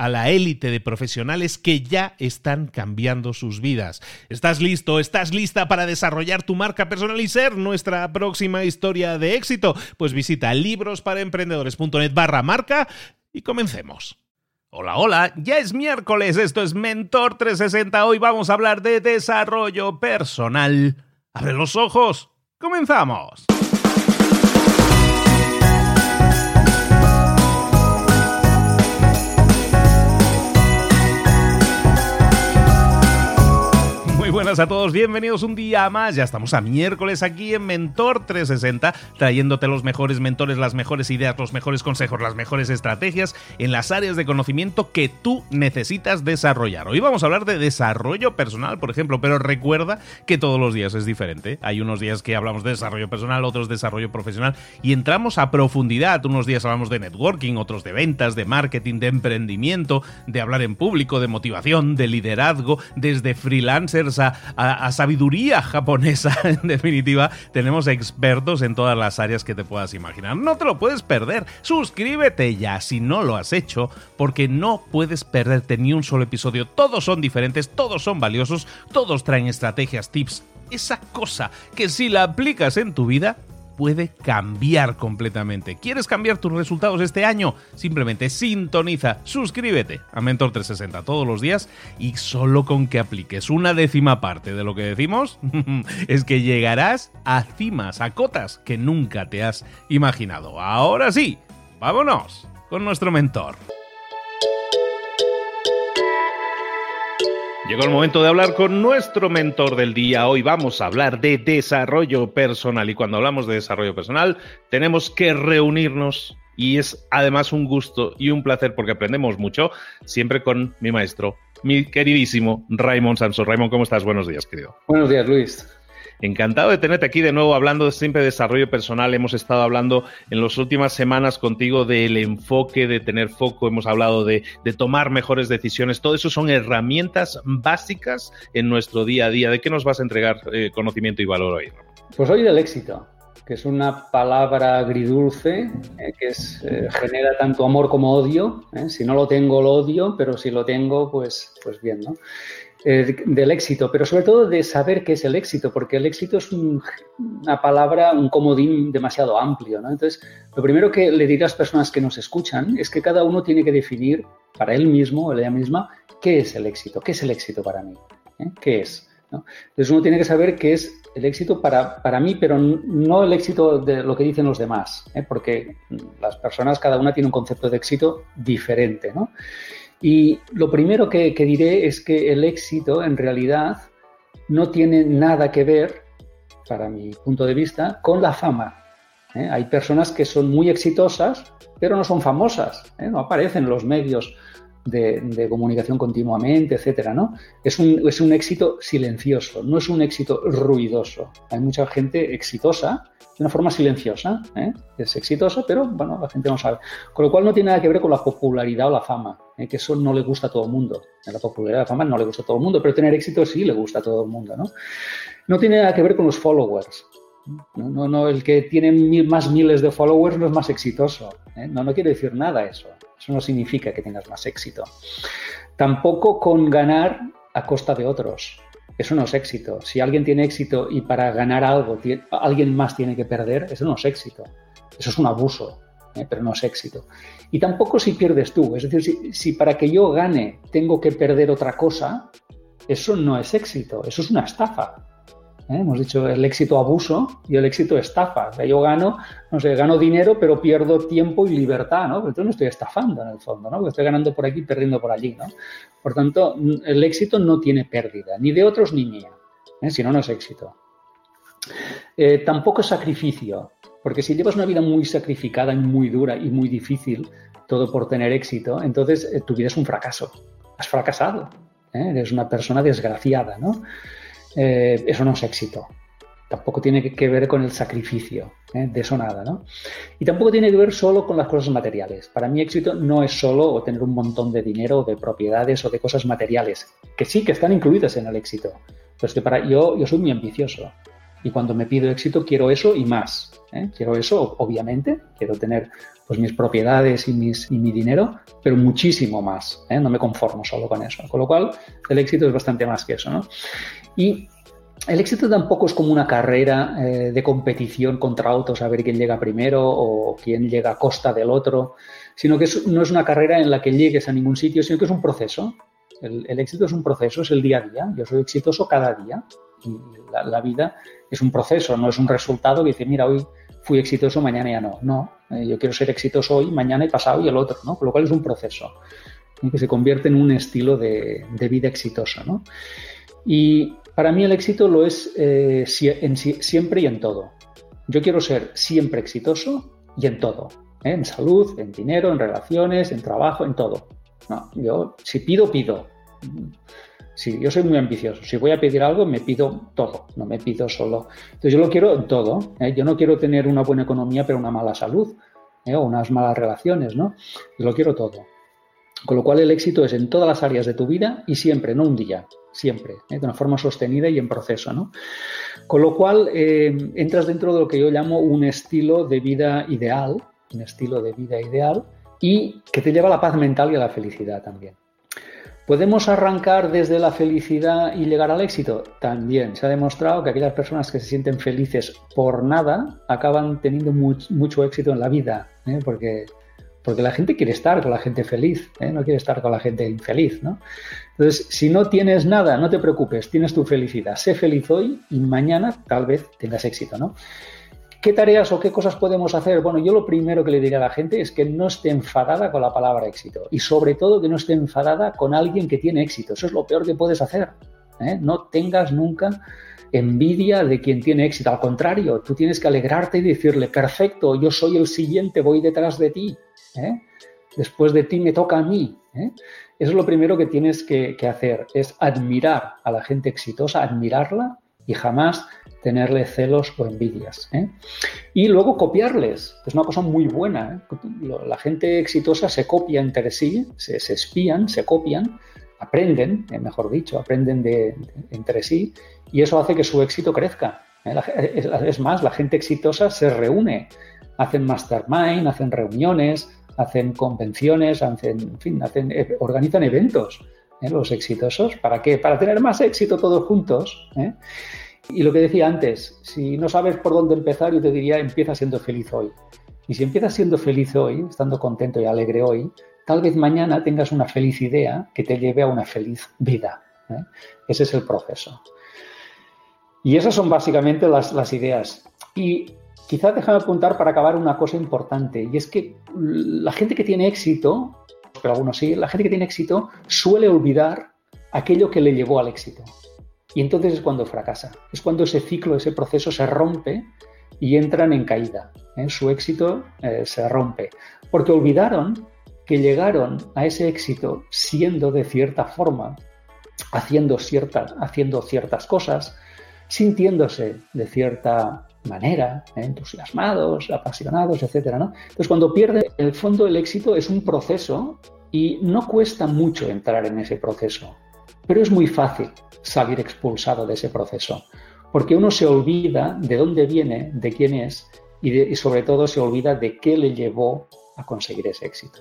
a la élite de profesionales que ya están cambiando sus vidas. ¿Estás listo? ¿Estás lista para desarrollar tu marca personal y ser nuestra próxima historia de éxito? Pues visita librosparaemprendedores.net barra marca y comencemos. Hola, hola, ya es miércoles, esto es Mentor 360, hoy vamos a hablar de desarrollo personal. Abre los ojos, comenzamos. Buenas a todos, bienvenidos un día más. Ya estamos a miércoles aquí en Mentor 360, trayéndote los mejores mentores, las mejores ideas, los mejores consejos, las mejores estrategias en las áreas de conocimiento que tú necesitas desarrollar. Hoy vamos a hablar de desarrollo personal, por ejemplo, pero recuerda que todos los días es diferente. Hay unos días que hablamos de desarrollo personal, otros de desarrollo profesional y entramos a profundidad. Unos días hablamos de networking, otros de ventas, de marketing, de emprendimiento, de hablar en público, de motivación, de liderazgo, desde freelancers a sabiduría japonesa, en definitiva, tenemos expertos en todas las áreas que te puedas imaginar. No te lo puedes perder. Suscríbete ya si no lo has hecho, porque no puedes perderte ni un solo episodio. Todos son diferentes, todos son valiosos, todos traen estrategias, tips, esa cosa que si la aplicas en tu vida puede cambiar completamente. ¿Quieres cambiar tus resultados este año? Simplemente sintoniza, suscríbete a Mentor 360 todos los días y solo con que apliques una décima parte de lo que decimos, es que llegarás a cimas, a cotas que nunca te has imaginado. Ahora sí, vámonos con nuestro mentor. Llegó el momento de hablar con nuestro mentor del día. Hoy vamos a hablar de desarrollo personal y cuando hablamos de desarrollo personal tenemos que reunirnos y es además un gusto y un placer porque aprendemos mucho siempre con mi maestro, mi queridísimo Raymond Sanso. Raymond, ¿cómo estás? Buenos días, querido. Buenos días, Luis. Encantado de tenerte aquí de nuevo hablando siempre de desarrollo personal. Hemos estado hablando en las últimas semanas contigo del enfoque, de tener foco, hemos hablado de, tomar mejores decisiones. Todo eso son herramientas básicas en nuestro día a día. ¿De qué nos vas a entregar eh, conocimiento y valor hoy? Pues hoy del éxito, que es una palabra agridulce eh, que eh, genera tanto amor como odio. Si no lo tengo, lo odio, pero si lo tengo, pues, pues bien, ¿no? Eh, del éxito, pero sobre todo de saber qué es el éxito, porque el éxito es una palabra, un comodín demasiado amplio. ¿no? Entonces, lo primero que le diré a las personas que nos escuchan es que cada uno tiene que definir para él mismo o ella misma qué es el éxito, qué es el éxito para mí, ¿eh? qué es. Entonces uno tiene que saber qué es el éxito para, para, mí, pero no el éxito de lo que dicen los demás, ¿eh? porque las personas, cada una tiene un concepto de éxito diferente. ¿no? Y lo primero que, diré es que el éxito en realidad no tiene nada que ver, para mi punto de vista, con la fama. ¿eh? Hay personas que son muy exitosas, pero no son famosas, ¿eh? no aparecen en los medios de, comunicación continuamente, etcétera, ¿no? Es un, es un éxito silencioso, no es un éxito ruidoso. Hay mucha gente exitosa de una forma silenciosa, ¿eh? es exitosa, pero bueno, la gente no sabe. Con lo cual no tiene nada que ver con la popularidad o la fama, ¿eh? que eso no le gusta a todo el mundo. La popularidad o la fama no le gusta a todo el mundo, pero tener éxito sí le gusta a todo el mundo, ¿no? No tiene nada que ver con los followers. No, no, el que tiene más miles de followers no es más exitoso. ¿eh? No, no quiere decir nada eso. Eso no significa que tengas más éxito. Tampoco con ganar a costa de otros. Eso no es éxito. Si alguien tiene éxito y para ganar algo alguien más tiene que perder, eso no es éxito. Eso es un abuso, ¿eh? pero no es éxito. Y tampoco si pierdes tú. Es decir, si, si para que yo gane tengo que perder otra cosa, eso no es éxito. Eso es una estafa. ¿Eh? Hemos dicho el éxito abuso y el éxito estafa. yo gano, no sé, gano dinero, pero pierdo tiempo y libertad, ¿no? Entonces no estoy estafando en el fondo, ¿no? Estoy ganando por aquí y perdiendo por allí, ¿no? Por tanto, el éxito no tiene pérdida, ni de otros ni mía. ¿eh? Si no, no es éxito. Eh, tampoco es sacrificio, porque si llevas una vida muy sacrificada y muy dura y muy difícil, todo por tener éxito, entonces tu vida es un fracaso. Has fracasado. Eres una persona desgraciada, ¿no? Eh, eso no es éxito. Tampoco tiene que ver con el sacrificio, ¿eh? de eso nada, ¿no? Y tampoco tiene que ver solo con las cosas materiales. Para mí éxito no es solo tener un montón de dinero, de propiedades o de cosas materiales, que sí que están incluidas en el éxito. Pero que para yo, yo soy muy ambicioso y cuando me pido éxito quiero eso y más. ¿eh? Quiero eso, obviamente, quiero tener pues mis propiedades y, mis, mi dinero, pero muchísimo más. No me conformo solo con eso. Con lo cual, el éxito es bastante más que eso, ¿no? Y el éxito tampoco es como una carrera eh, de competición contra otros a ver quién llega primero o quién llega a costa del otro, sino que no es una carrera en la que llegues a ningún sitio, sino que es un proceso. El, éxito es un proceso, es el día a día. Yo soy exitoso cada día la, vida es un proceso, no es un resultado que dice, mira, hoy fui exitoso, mañana ya no. No, eh, yo quiero ser exitoso hoy, mañana y pasado y el otro, ¿no? Con lo cual es un proceso que se convierte en un estilo de, vida exitoso, ¿no? Y para mí el éxito lo es eh, siempre y en todo. Yo quiero ser siempre exitoso y en todo. ¿eh? En salud, en dinero, en relaciones, en trabajo, en todo. No, yo si pido, pido. Sí, yo soy muy ambicioso. Si voy a pedir algo, me pido todo, no me pido solo. Entonces yo lo quiero todo. ¿eh? Yo no quiero tener una buena economía pero una mala salud o unas malas relaciones, ¿no? Yo lo quiero todo. Con lo cual el éxito es en todas las áreas de tu vida y siempre, no un día, siempre, ¿eh? de una forma sostenida y en proceso. ¿no? Con lo cual eh, entras dentro de lo que yo llamo un estilo de vida ideal, un estilo de vida ideal y que te lleva a la paz mental y a la felicidad también. ¿Podemos arrancar desde la felicidad y llegar al éxito? También se ha demostrado que aquellas personas que se sienten felices por nada acaban teniendo mucho éxito en la vida, ¿eh? porque porque la gente quiere estar con la gente feliz, ¿eh? no quiere estar con la gente infeliz, ¿no? Entonces, si no tienes nada, no te preocupes, tienes tu felicidad. Sé feliz hoy y mañana tal vez tengas éxito, ¿no? ¿Qué tareas o qué cosas podemos hacer? Bueno, yo lo primero que le diría a la gente es que no esté enfadada con la palabra éxito y sobre todo que no esté enfadada con alguien que tiene éxito. Eso es lo peor que puedes hacer. ¿eh? No tengas nunca envidia de quien tiene éxito. Al contrario, tú tienes que alegrarte y decirle, perfecto, yo soy el siguiente, voy detrás de ti. ¿eh? Después de ti me toca a mí. ¿eh? Eso es lo primero que tienes que, hacer, es admirar a la gente exitosa, admirarla y jamás tenerle celos o envidias. ¿eh? Y luego copiarles, es una cosa muy buena. La gente exitosa se copia entre sí, se, espían, se copian, aprenden, mejor dicho, aprenden de, entre sí y eso hace que su éxito crezca. Es más, la gente exitosa se reúne, hacen mastermind, hacen reuniones, hacen convenciones, hacen, eh, organizan eventos, ¿eh? los exitosos. ¿Para qué? Para tener más éxito todos juntos. ¿eh? Y lo que decía antes, si no sabes por dónde empezar, yo te diría, empieza siendo feliz hoy. Y si empiezas siendo feliz hoy, estando contento y alegre hoy, tal vez mañana tengas una feliz idea que te lleve a una feliz vida. Ese es el proceso. Y esas son básicamente las, las ideas. Y Quizás déjame apuntar para acabar una cosa importante, y es que la gente que tiene éxito, pero algunos sí, la gente que tiene éxito suele olvidar aquello que le llevó al éxito. Y entonces es cuando fracasa, es cuando ese ciclo, ese proceso se rompe y entran en caída. ¿eh? Su éxito eh, se rompe, porque olvidaron que llegaron a ese éxito siendo de cierta forma, haciendo, haciendo ciertas cosas, sintiéndose de cierta manera, ¿eh? entusiasmados, apasionados, etc. Entonces, cuando pierde, el fondo el éxito es un proceso y no cuesta mucho entrar en ese proceso, pero es muy fácil salir expulsado de ese proceso, porque uno se olvida de dónde viene, de quién es y sobre todo se olvida de qué le llevó a conseguir ese éxito.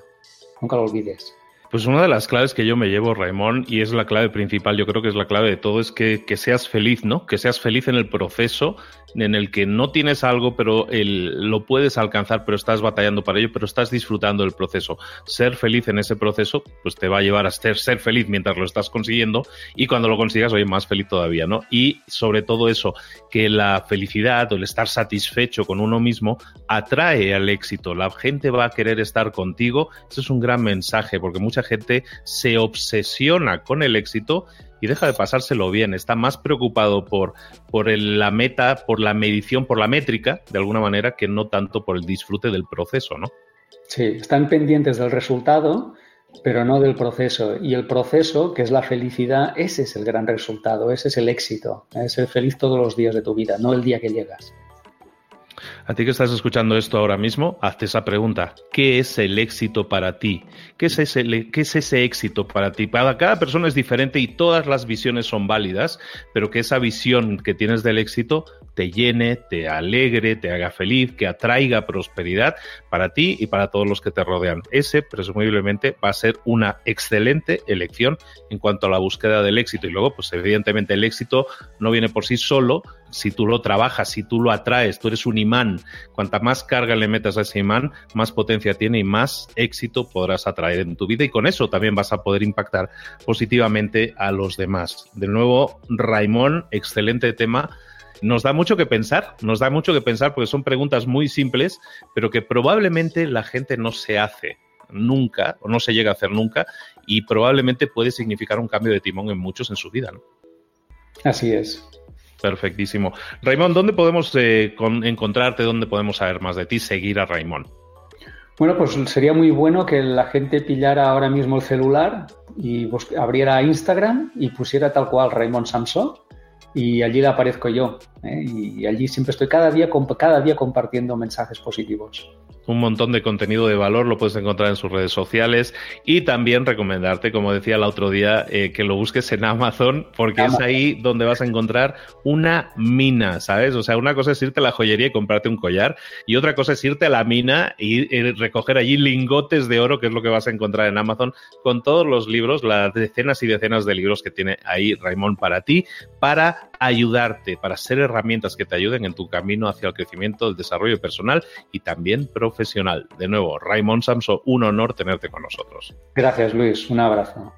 Nunca lo olvides. Pues una de las claves que yo me llevo, Raimón, y es la clave principal, yo creo que es la clave de todo, es que, que seas feliz, ¿no? Que seas feliz en el proceso en el que no tienes algo, pero el, lo puedes alcanzar, pero estás batallando para ello, pero estás disfrutando del proceso. Ser feliz en ese proceso, pues te va a llevar a ser, ser feliz mientras lo estás consiguiendo y cuando lo consigas, oye, más feliz todavía, ¿no? Y sobre todo eso, que la felicidad o el estar satisfecho con uno mismo atrae al éxito. La gente va a querer estar contigo. Eso es un gran mensaje, porque gente se obsesiona con el éxito y deja de pasárselo bien. Está más preocupado por, por la meta, por la medición, por la métrica, de alguna manera, que no tanto por el disfrute del proceso, ¿no? Sí, están pendientes del resultado, pero no del proceso. Y el proceso, que es la felicidad, ese es el gran resultado, ese es el éxito. Es ser feliz todos los días de tu vida, no el día que llegas. A ti que estás escuchando esto ahora mismo, hazte esa pregunta. ¿Qué es el éxito para ti? ¿Qué es ese, éxito para ti? Para cada persona es diferente y todas las visiones son válidas, pero que esa visión que tienes del éxito te llene, te alegre, te haga feliz, que atraiga prosperidad para ti y para todos los que te rodean. Ese, presumiblemente, va a ser una excelente elección en cuanto a la búsqueda del éxito. Y luego, pues evidentemente el éxito no viene por sí solo, si tú lo trabajas, si tú lo atraes, tú eres un imán. Cuanta más carga le metas a ese imán, más potencia tiene y más éxito podrás atraer en tu vida y con eso también vas a poder impactar positivamente a los demás. De nuevo, Raimón, excelente tema. Nos da mucho que pensar, nos da mucho que pensar porque son preguntas muy simples, pero que probablemente la gente no se hace nunca o no se llega a hacer nunca y probablemente puede significar un cambio de timón en muchos en su vida. ¿no? Así es. Perfectísimo. Raimón, ¿dónde podemos eh, encontrarte? ¿Dónde podemos saber más de ti? Seguir a Raimón. Bueno, pues sería muy bueno que la gente pillara ahora mismo el celular y abriera Instagram y pusiera tal cual Raimón Samson y allí aparezco yo. ¿eh? Y allí siempre estoy cada día, cada día compartiendo mensajes positivos un montón de contenido de valor, lo puedes encontrar en sus redes sociales y también recomendarte, como decía el otro día, eh, que lo busques en Amazon porque es ahí donde vas a encontrar una mina, ¿sabes? O sea, una cosa es irte a la joyería y comprarte un collar y otra cosa es irte a la mina y, recoger allí lingotes de oro, que es lo que vas a encontrar en Amazon, con todos los libros, las decenas y decenas de libros que tiene ahí Raimón para ti, para ayudarte, para ser herramientas que te ayuden en tu camino hacia el crecimiento, el desarrollo personal y también profesional. De nuevo, Raymond Samso, un honor tenerte con nosotros. Gracias, Luis. Un abrazo.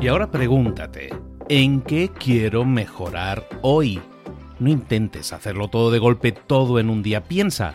Y ahora pregúntate, ¿en qué quiero mejorar hoy? No intentes hacerlo todo de golpe, todo en un día. Piensa,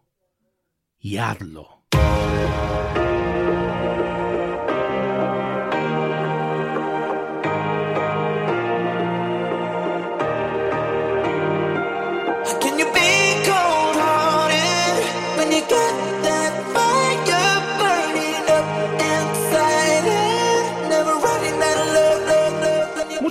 y hazlo.